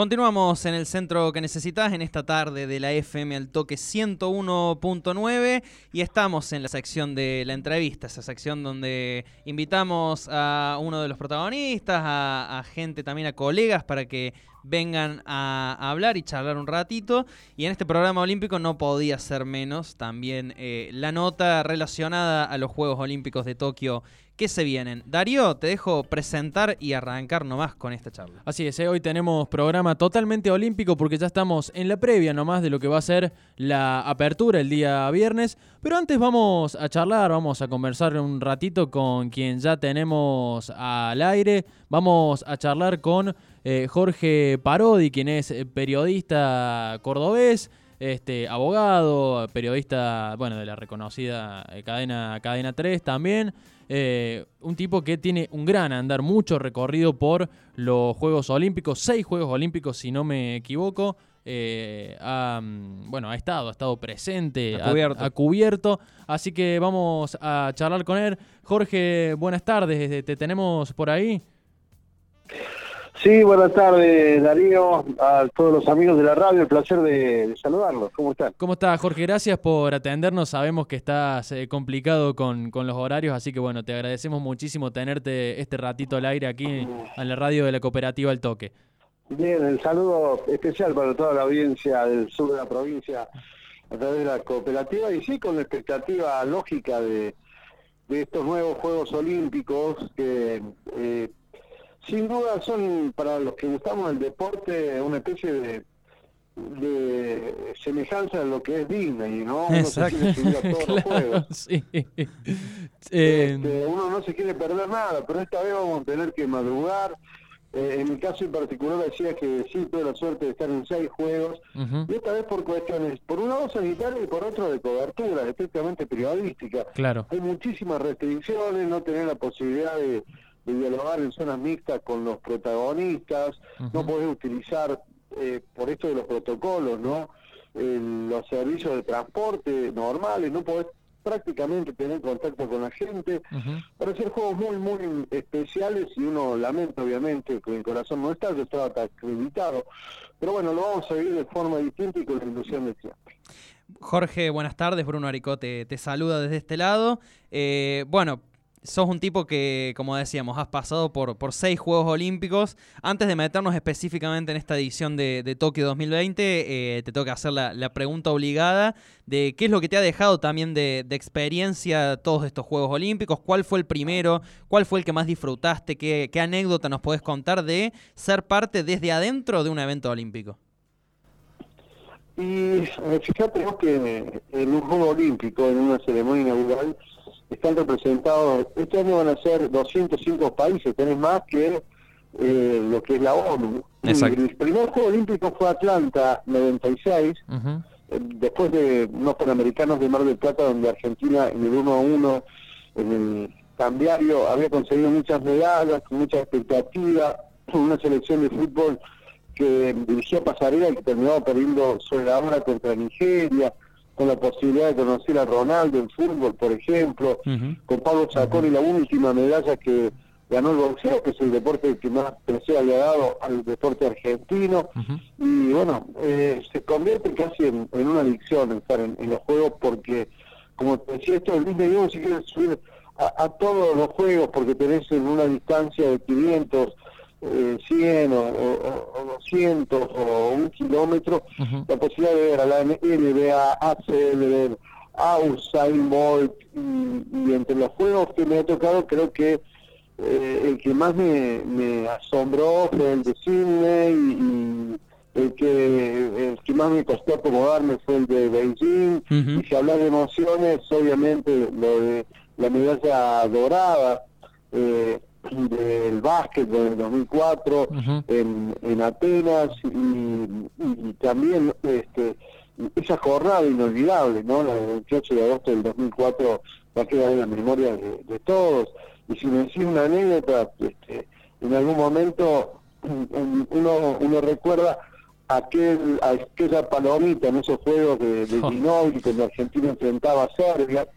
Continuamos en el centro que necesitas en esta tarde de la FM al toque 101.9 y estamos en la sección de la entrevista, esa sección donde invitamos a uno de los protagonistas, a, gente también, a colegas para que vengan a, hablar y charlar un ratito. Y en este programa olímpico no podía ser menos también eh, la nota relacionada a los Juegos Olímpicos de Tokio ¿Qué se vienen? Darío, te dejo presentar y arrancar nomás con esta charla. Así es, ¿eh? hoy tenemos programa totalmente olímpico porque ya estamos en la previa nomás de lo que va a ser la apertura el día viernes. Pero antes vamos a charlar, vamos a conversar un ratito con quien ya tenemos al aire. Vamos a charlar con eh, Jorge Parodi, quien es periodista cordobés este, abogado, periodista, bueno, de la reconocida eh, cadena, cadena 3 también. Eh, un tipo que tiene un gran andar, mucho recorrido por los Juegos Olímpicos, seis Juegos Olímpicos si no me equivoco. Eh, ha, mm, bueno, ha estado, ha estado presente, ha cubierto. Así que vamos a charlar con él. Jorge, buenas tardes, te tenemos por ahí. Sí, buenas tardes Darío, a todos los amigos de la radio, el placer de, saludarlos. ¿Cómo están? ¿Cómo estás, Jorge? Gracias por atendernos. Sabemos que estás eh, complicado con, los horarios, así que bueno, te agradecemos muchísimo tenerte este ratito al aire aquí en la radio de la cooperativa El Toque. Bien, el saludo especial para toda la audiencia del sur de la provincia a través de la cooperativa y sí con la expectativa lógica de, estos nuevos Juegos Olímpicos que... Eh, sin duda son, para los que gustamos del deporte, una especie de, de semejanza a lo que es Disney, ¿no? Uno se quiere subir a todos los juegos. Sí. Este, eh, uno no se quiere perder nada, pero esta vez vamos a tener que madrugar. Eh, en mi caso en particular decía que sí tuve la suerte de estar en seis juegos, y esta vez por cuestiones, por un lado sanitario y por otro de cobertura, estrictamente periodística. Claro. Hay muchísimas restricciones, no tener la posibilidad de de dialogar en zonas mixtas con los protagonistas, no podés utilizar, eh, por esto de los protocolos, ¿no? los servicios de transporte normales, no podés prácticamente tener contacto con la gente, para hacer juegos muy, muy especiales y uno lamenta obviamente que el corazón no está, yo estaba acreditado, pero bueno, lo vamos a vivir de forma distinta y con la ilusión de siempre. Jorge, buenas tardes, Bruno Aricote te saluda desde este lado. Eh, bueno, sos un tipo que, como decíamos, has pasado por, por seis Juegos Olímpicos. Antes de meternos específicamente en esta edición de, de Tokio 2020, eh, te tengo que hacer la, pregunta obligada de qué es lo que te ha dejado también de, experiencia todos estos Juegos Olímpicos, cuál fue el primero, cuál fue el que más disfrutaste, qué, qué anécdota nos podés contar de ser parte desde adentro de un evento olímpico. Y eh, fíjate que en un Juego Olímpico, en una ceremonia inaugural, están representados, este año van a ser 205 países, tenés más que eh, lo que es la ONU. El primer Juego Olímpico fue Atlanta, 96, eh, después de unos Panamericanos de Mar del Plata, donde Argentina en el 1 a 1, en el cambiario, había conseguido muchas medallas, con mucha expectativa, una selección de fútbol que dirigía Pasarela y que terminaba perdiendo sobre la hora contra Nigeria con la posibilidad de conocer a Ronaldo en fútbol, por ejemplo, con Pablo Chacón y la última medalla que ganó el boxeo, que es el deporte que más placer le ha dado al deporte argentino. Y bueno, eh, se convierte casi en, una adicción estar en, los juegos porque, como te decía, esto el Disney no si quieres subir a, todos los juegos porque tenés en una distancia de 500 eh, 100 o, o, 200 o un kilómetro, la posibilidad de ver a la NBA, ACL, a Usain Bolt, y, entre los juegos que me ha tocado, creo que eh, el que más me, me, asombró fue el de Sydney y, el que, el que más me costó acomodarme fue el de Beijing. Y si hablar de emociones, obviamente lo de la medalla dorada. Eh, del básquet del 2004 en, en Atenas y, y, también este, esa jornada inolvidable, ¿no? La del 28 de agosto del 2004 va a quedar en la memoria de, todos. Y si me decís una anécdota, este, en algún momento uno, uno recuerda aquel, aquella palomita en esos juegos de, de Ginóbili cuando Argentina enfrentaba a Serbia,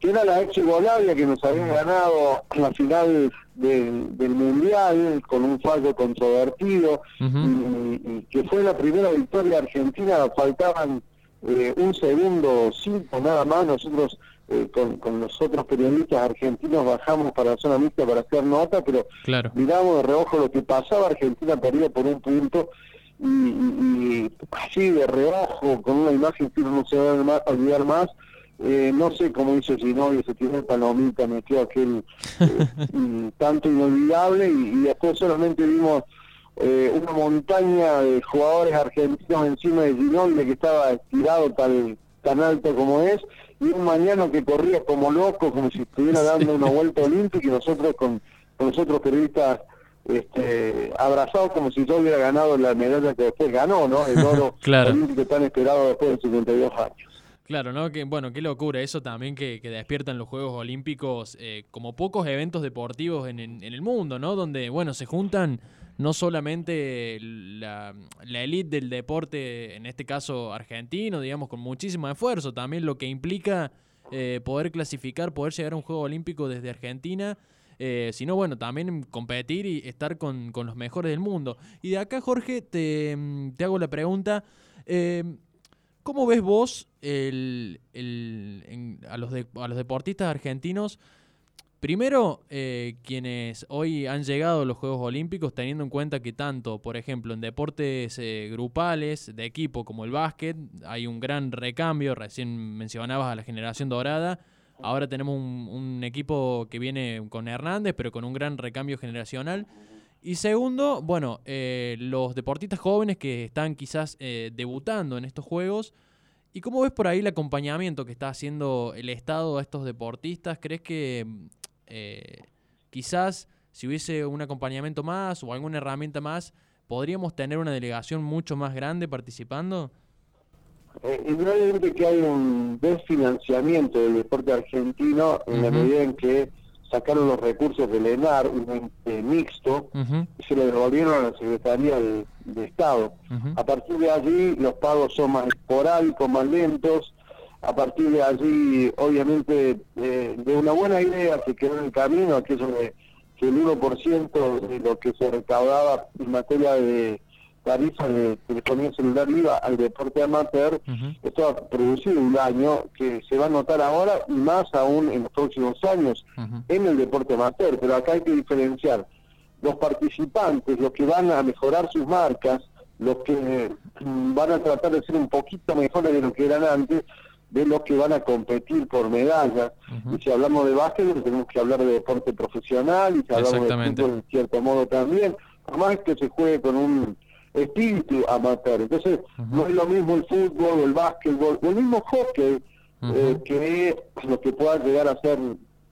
que era la ex Yugoslavia que nos había ganado la final del, Mundial con un fallo controvertido y, que fue la primera victoria argentina, faltaban eh, un segundo cinco nada más, nosotros eh, con, con, los otros periodistas argentinos bajamos para la zona mixta para hacer nota, pero miramos de reojo lo que pasaba, Argentina perdía por un punto y, y, así de reojo, con una imagen que no se va a olvidar más, eh, no sé cómo hizo Ginobili, se tiró el palomita, metió aquel eh, tanto inolvidable y, después solamente vimos eh, una montaña de jugadores argentinos encima de Ginobili que estaba estirado tal, tan alto como es y un mañana que corría como loco, como si estuviera dando una vuelta olímpica y nosotros con, con nosotros periodistas este, abrazados como si yo hubiera ganado la medalla que después ganó, ¿no? El oro olímpico tan esperado después de 52 años. Claro, ¿no? Que, bueno, qué locura eso también que, que despiertan los Juegos Olímpicos eh, como pocos eventos deportivos en, en, el mundo, ¿no? Donde, bueno, se juntan no solamente la, élite del deporte, en este caso argentino, digamos, con muchísimo esfuerzo, también lo que implica eh, poder clasificar, poder llegar a un Juego Olímpico desde Argentina, eh, sino, bueno, también competir y estar con, con, los mejores del mundo. Y de acá, Jorge, te, te hago la pregunta. Eh, ¿Cómo ves vos el, a, los a los deportistas argentinos? Primero, eh, quienes hoy han llegado a los Juegos Olímpicos, teniendo en cuenta que tanto, por ejemplo, en deportes eh, grupales, de equipo como el básquet, hay un gran recambio, recién mencionabas a la generación dorada, ahora tenemos un, un equipo que viene con Hernández, pero con un gran recambio generacional. Y segundo, bueno, eh, los deportistas jóvenes que están quizás eh, debutando en estos juegos. ¿Y cómo ves por ahí el acompañamiento que está haciendo el Estado a estos deportistas? ¿Crees que eh, quizás si hubiese un acompañamiento más o alguna herramienta más, podríamos tener una delegación mucho más grande participando? indudablemente que hay un desfinanciamiento del deporte argentino en la medida en que sacaron los recursos del ENAR, un mixto, y se lo devolvieron a la Secretaría de, Estado. A partir de allí los pagos son más esporádicos, más lentos. A partir de allí, obviamente, eh, de una buena idea que quedó en el camino, aquello de que el 1% de lo que se recaudaba en materia de tarifa de telefonía celular IVA al deporte amateur, esto ha producido un daño que se va a notar ahora y más aún en los próximos años en el deporte amateur. Pero acá hay que diferenciar los participantes, los que van a mejorar sus marcas, los que mm, van a tratar de ser un poquito mejores de lo que eran antes, de los que van a competir por medallas. Y si hablamos de básquet, tenemos que hablar de deporte profesional, y si hablamos de fútbol, en cierto modo también. Por más que se juegue con un espíritu amateur. Entonces, no es lo mismo el fútbol, el básquetbol, o el mismo hockey, eh, que lo que pueda llegar a ser,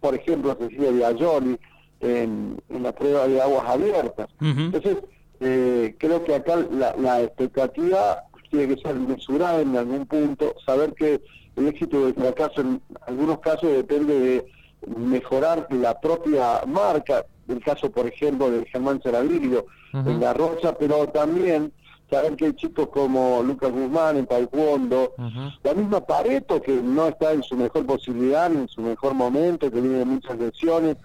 por ejemplo, Cecilia Viajoli en, en la prueba de aguas abiertas. Entonces, eh, creo que acá la, la expectativa tiene que ser mesurada en algún punto, saber que el éxito del fracaso en algunos casos depende de mejorar la propia marca, el caso por ejemplo de Germán Saravillo en La Rocha, pero también saber que hay chicos como Lucas Guzmán en Taekwondo, la misma Pareto que no está en su mejor posibilidad, en su mejor momento, que tiene muchas lesiones,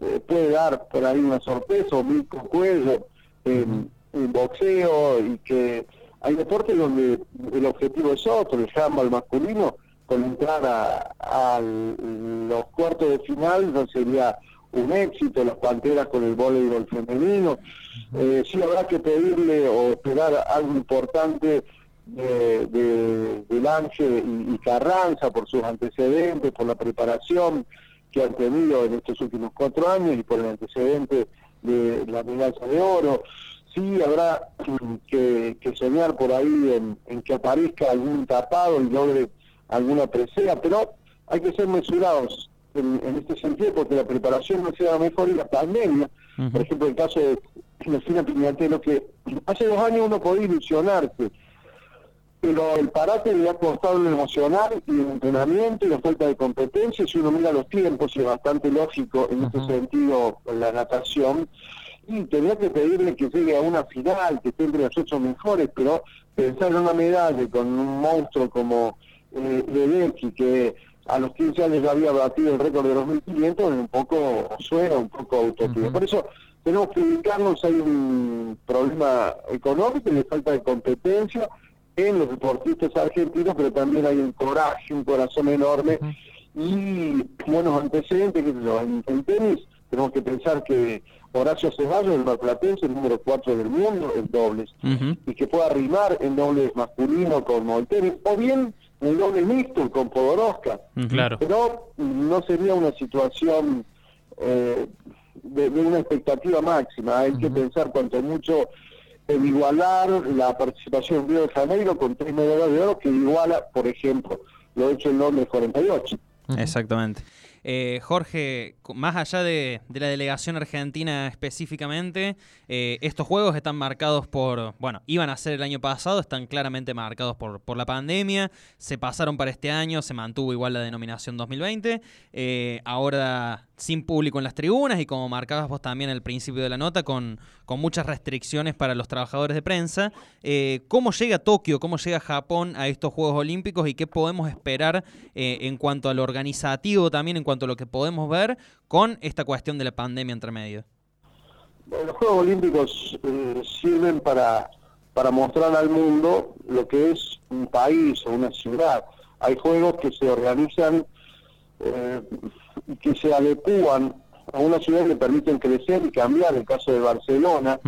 eh, puede dar por ahí una sorpresa, o Milko Cuello en, boxeo, y que hay deportes donde el objetivo es otro, el handball masculino, con entrar a, los cuartos de final no sería un éxito, las Panteras con el voleibol femenino. Eh, sí habrá que pedirle o esperar algo importante de, de, de y, Carranza por sus antecedentes, por la preparación que han tenido en estos últimos cuatro años y por el antecedente de la medalla de oro. Sí habrá que, soñar por ahí en, en, que aparezca algún tapado y logre alguna presea, pero hay que ser mesurados en, este sentido porque la preparación no sea mejor y la pandemia. Por ejemplo, el caso de Cristina Piñatelo, que hace dos años uno podía ilusionarse, pero el parate le ha costado lo emocional y el entrenamiento y la falta de competencia, si uno mira los tiempos, y es bastante lógico en este sentido la natación, y tenía que pedirle que llegue a una final, que esté entre los ocho mejores, pero pensar en una medalla con un monstruo como eh, Ledecky, que a los 15 años ya había batido el récord de los 1500, un poco suena, un poco utopía. Por eso tenemos que ubicarnos, hay un problema económico y de falta de competencia en los deportistas argentinos, pero también hay un coraje, un corazón enorme. Y buenos antecedentes, que en, en tenis tenemos que pensar que Horacio Ceballos, el marplatense, el número 4 del mundo en dobles, y que pueda rimar en dobles masculino con Molteris, o bien en doble mixto con Podoroska. Claro. Pero no sería una situación eh, de, una expectativa máxima. Hay que pensar cuanto mucho en igualar la participación en Río de Janeiro con tres medallas de oro que iguala, por ejemplo, lo hecho en doble 48. Exactamente. Eh, Jorge, más allá de, la delegación argentina específicamente, eh, estos juegos están marcados por, bueno, iban a ser el año pasado, están claramente marcados por, por la pandemia, se pasaron para este año, se mantuvo igual la denominación 2020, eh, ahora sin público en las tribunas y como marcabas vos también al principio de la nota, con, con muchas restricciones para los trabajadores de prensa. Eh, ¿Cómo llega Tokio, cómo llega Japón a estos Juegos Olímpicos y qué podemos esperar en cuanto a lo organizativo también, en cuanto a lo que podemos ver con esta cuestión de la pandemia entre medio? los Juegos Olímpicos eh, sirven para, para mostrar al mundo lo que es un país o una ciudad. Hay juegos que se organizan eh, que se adecúan a una ciudad que le permiten crecer y cambiar, el caso de Barcelona,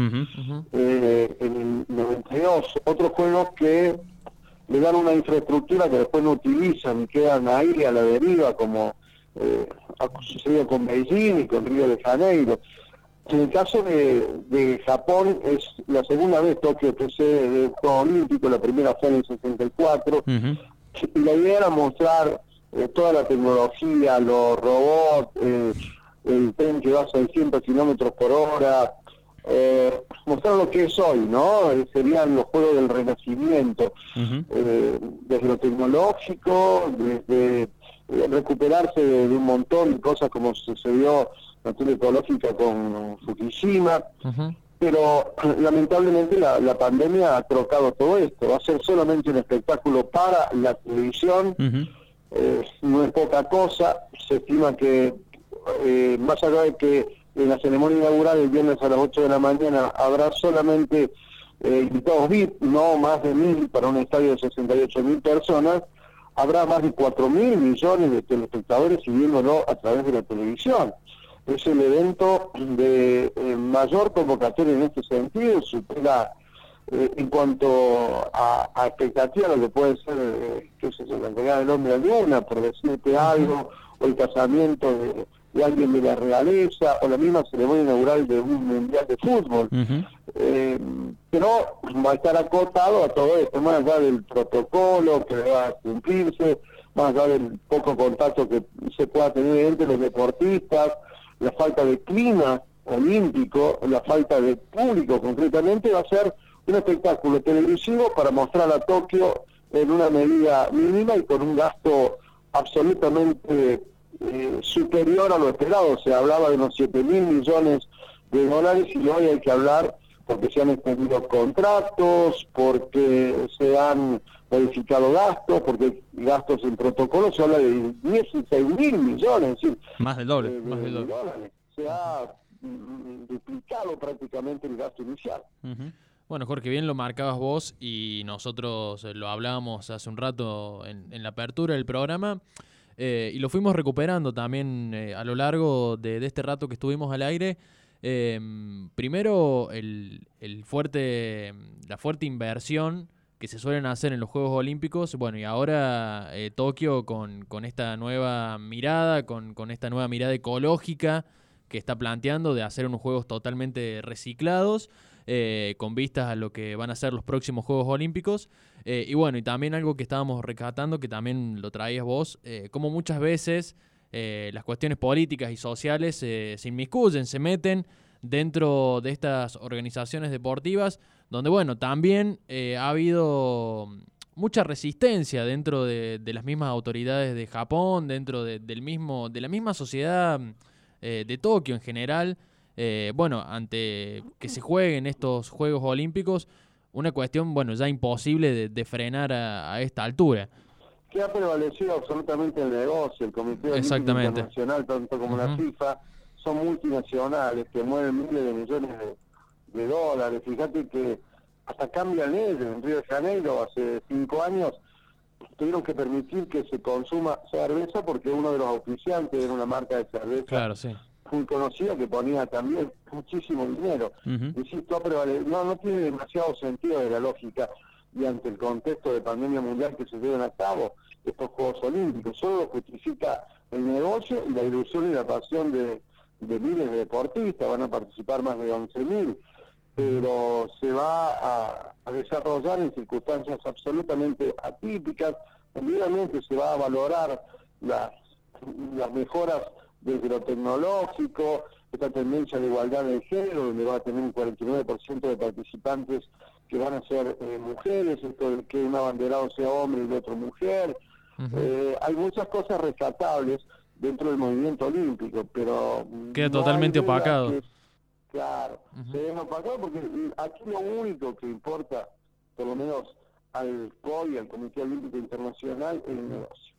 eh, en el 92, otros juegos que le dan una infraestructura que después no utilizan y quedan ahí a la deriva, como eh, ha sucedido con Beijing y con Río de Janeiro. En el caso de, Japón es la segunda vez Tokio que se de Juego Olímpico, la primera fue en el 64, y la idea era mostrar eh, toda la tecnología, los robots, eh, el tren que va a 600 kilómetros por hora, eh, mostrar lo que es hoy, ¿no? serían los juegos del renacimiento, desde lo tecnológico, desde recuperarse de, un montón de cosas como sucedió natura ecológica con Fukushima, pero lamentablemente la, la, pandemia ha trocado todo esto, va a ser solamente un espectáculo para la televisión, eh, no es poca cosa, se estima que eh, más allá de que en la ceremonia inaugural el viernes a las 8 de la mañana habrá solamente eh, invitados VIP, no más de mil para un estadio de 68 mil personas, habrá más de 4 mil millones de telespectadores siguiéndolo a través de la televisión. Es el evento de mayor convocatoria en este sentido, supera eh, en cuanto a, expectativas, lo que puede ser, eh, qué sé yo, la llegada del hombre a luna, por decirte algo, o el casamiento de, alguien de la realeza, o la misma ceremonia inaugural de un mundial de fútbol. eh, pero va a estar acotado a todo esto, más allá del protocolo que va a cumplirse, más allá del poco contacto que se pueda tener entre los deportistas, la falta de clima olímpico, la falta de público concretamente, va a ser un espectáculo televisivo para mostrar a Tokio en una medida mínima y con un gasto absolutamente eh, superior a lo esperado. Se hablaba de unos 7 mil millones de dólares y hoy hay que hablar porque se han extendido contratos, porque se han modificado gastos, porque gastos en protocolo se habla de 16 mil millones. más del doble. más del doble. Se ha mm, duplicado prácticamente el gasto inicial. Bueno, Jorge, bien lo marcabas vos y nosotros eh, lo hablábamos hace un rato en, la apertura del programa eh, y lo fuimos recuperando también eh, a lo largo de, este rato que estuvimos al aire. Em, primero, el, fuerte, la fuerte inversión que se suelen hacer en los Juegos Olímpicos, bueno, y ahora Tokio con, con, esta nueva mirada, con, con esta nueva mirada ecológica que está planteando de hacer unos juegos totalmente reciclados. Eh, con vistas a lo que van a ser los próximos Juegos Olímpicos. Eh, y bueno, y también algo que estábamos rescatando, que también lo traías vos, eh, como muchas veces las cuestiones políticas y sociales se inmiscuyen, se meten dentro de estas organizaciones deportivas, donde bueno, también ha habido mucha resistencia dentro de, las mismas autoridades de Japón, dentro del mismo, de la misma sociedad de Tokio en general. Eh, bueno, ante que se jueguen estos Juegos Olímpicos, una cuestión, bueno, ya imposible de, frenar a, esta altura. Que ha prevalecido absolutamente el negocio, el Comité Olímpico Internacional, tanto como la FIFA, son multinacionales que mueven miles de millones de, dólares. Fíjate que hasta cambian leyes. En Río de Janeiro, hace cinco años, tuvieron que permitir que se consuma cerveza porque uno de los oficiantes era una marca de cerveza claro, sí. Muy conocida que ponía también muchísimo dinero. Insisto, pero no, no tiene demasiado sentido de la lógica y ante el contexto de pandemia mundial que se llevan a cabo estos Juegos Olímpicos. Solo justifica el negocio y la ilusión y la pasión de, de miles de deportistas. Van a participar más de 11.000 pero se va a, desarrollar en circunstancias absolutamente atípicas. Obviamente se va a valorar las, las mejoras desde lo tecnológico, esta tendencia de igualdad de género, donde va a tener un 49% de participantes que van a ser eh, mujeres, esto de que un abanderado sea hombre y el otro mujer. Eh, hay muchas cosas rescatables dentro del movimiento olímpico, pero... Queda totalmente opacado. Claro, se deja pasar porque aquí lo único que importa, por lo menos al COI, al Comité Olímpico Internacional, es el negocio.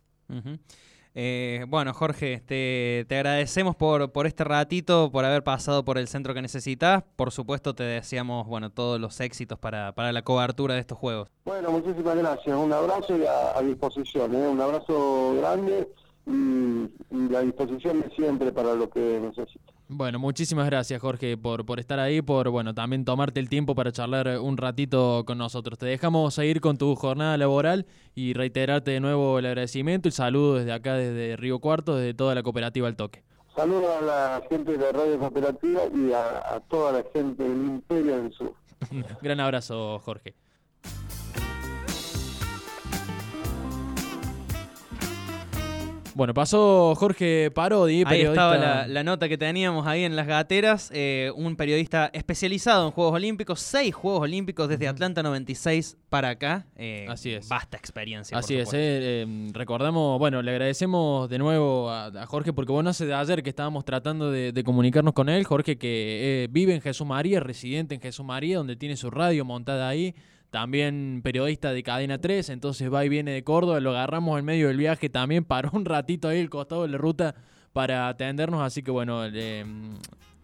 Eh, bueno, Jorge, te, agradecemos por, por este ratito, por haber pasado por el centro que necesitas. Por supuesto, te deseamos bueno, todos los éxitos para, para la cobertura de estos juegos. Bueno, muchísimas gracias. Un abrazo y a, disposición. ¿eh? Un abrazo grande y, y la disposición de siempre para lo que necesites. Bueno, muchísimas gracias Jorge por, por estar ahí, por bueno, también tomarte el tiempo para charlar un ratito con nosotros. Te dejamos seguir con tu jornada laboral y reiterarte de nuevo el agradecimiento y saludo desde acá, desde Río Cuarto, desde toda la cooperativa El Toque. Saludos a la gente de Radio Cooperativa y a, toda la gente del Imperio del Sur. Gran abrazo, Jorge. Bueno, pasó Jorge Parodi, Ahí estaba la, nota que teníamos ahí en las gateras, eh, un periodista especializado en Juegos Olímpicos, seis Juegos Olímpicos desde Atlanta 96 para acá. Eh, Así es. Vasta experiencia. Así es, eh, recordamos, bueno, le agradecemos de nuevo a, Jorge, porque bueno, hace de ayer que estábamos tratando de, de comunicarnos con él, Jorge que vive en Jesús María, residente en Jesús María, donde tiene su radio montada ahí también periodista de Cadena 3, entonces va y viene de Córdoba, lo agarramos en medio del viaje, también paró un ratito ahí el costado de la ruta para atendernos, así que bueno,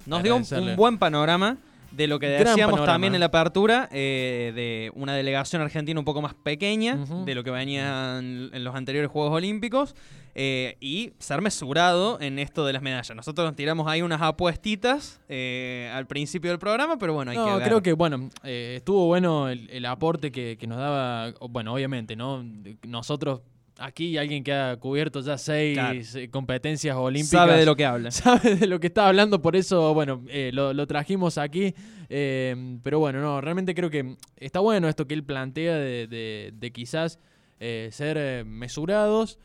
nos dio un, buen panorama de lo que decíamos también en la apertura, eh, de una delegación argentina un poco más pequeña de lo que venían en los anteriores Juegos Olímpicos. Eh, y ser mesurado en esto de las medallas. Nosotros nos tiramos ahí unas apuestitas eh, al principio del programa, pero bueno, hay no, creo que, bueno, estuvo bueno el, aporte que, que, nos daba, bueno, obviamente, ¿no? Nosotros aquí alguien que ha cubierto ya seis eh, competencias olímpicas. Sabe de lo que habla. Sabe de lo que está hablando, por eso, bueno, eh, lo, trajimos aquí. Eh, pero bueno, no, realmente creo que está bueno esto que él plantea de, quizás ser mesurados.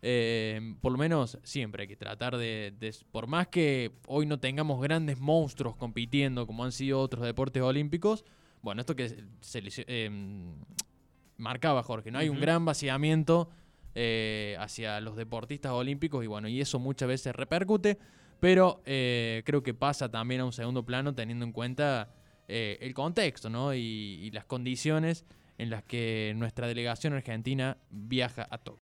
por lo menos siempre hay que tratar de, por más que hoy no tengamos grandes monstruos compitiendo como han sido otros deportes olímpicos, bueno, esto que se, marcaba Jorge, ¿no? Hay un gran vaciamiento eh, hacia los deportistas olímpicos y bueno, y eso muchas veces repercute, pero eh, creo que pasa también a un segundo plano teniendo en cuenta eh, el contexto ¿no? y, y las condiciones en las que nuestra delegación argentina viaja a Tokio.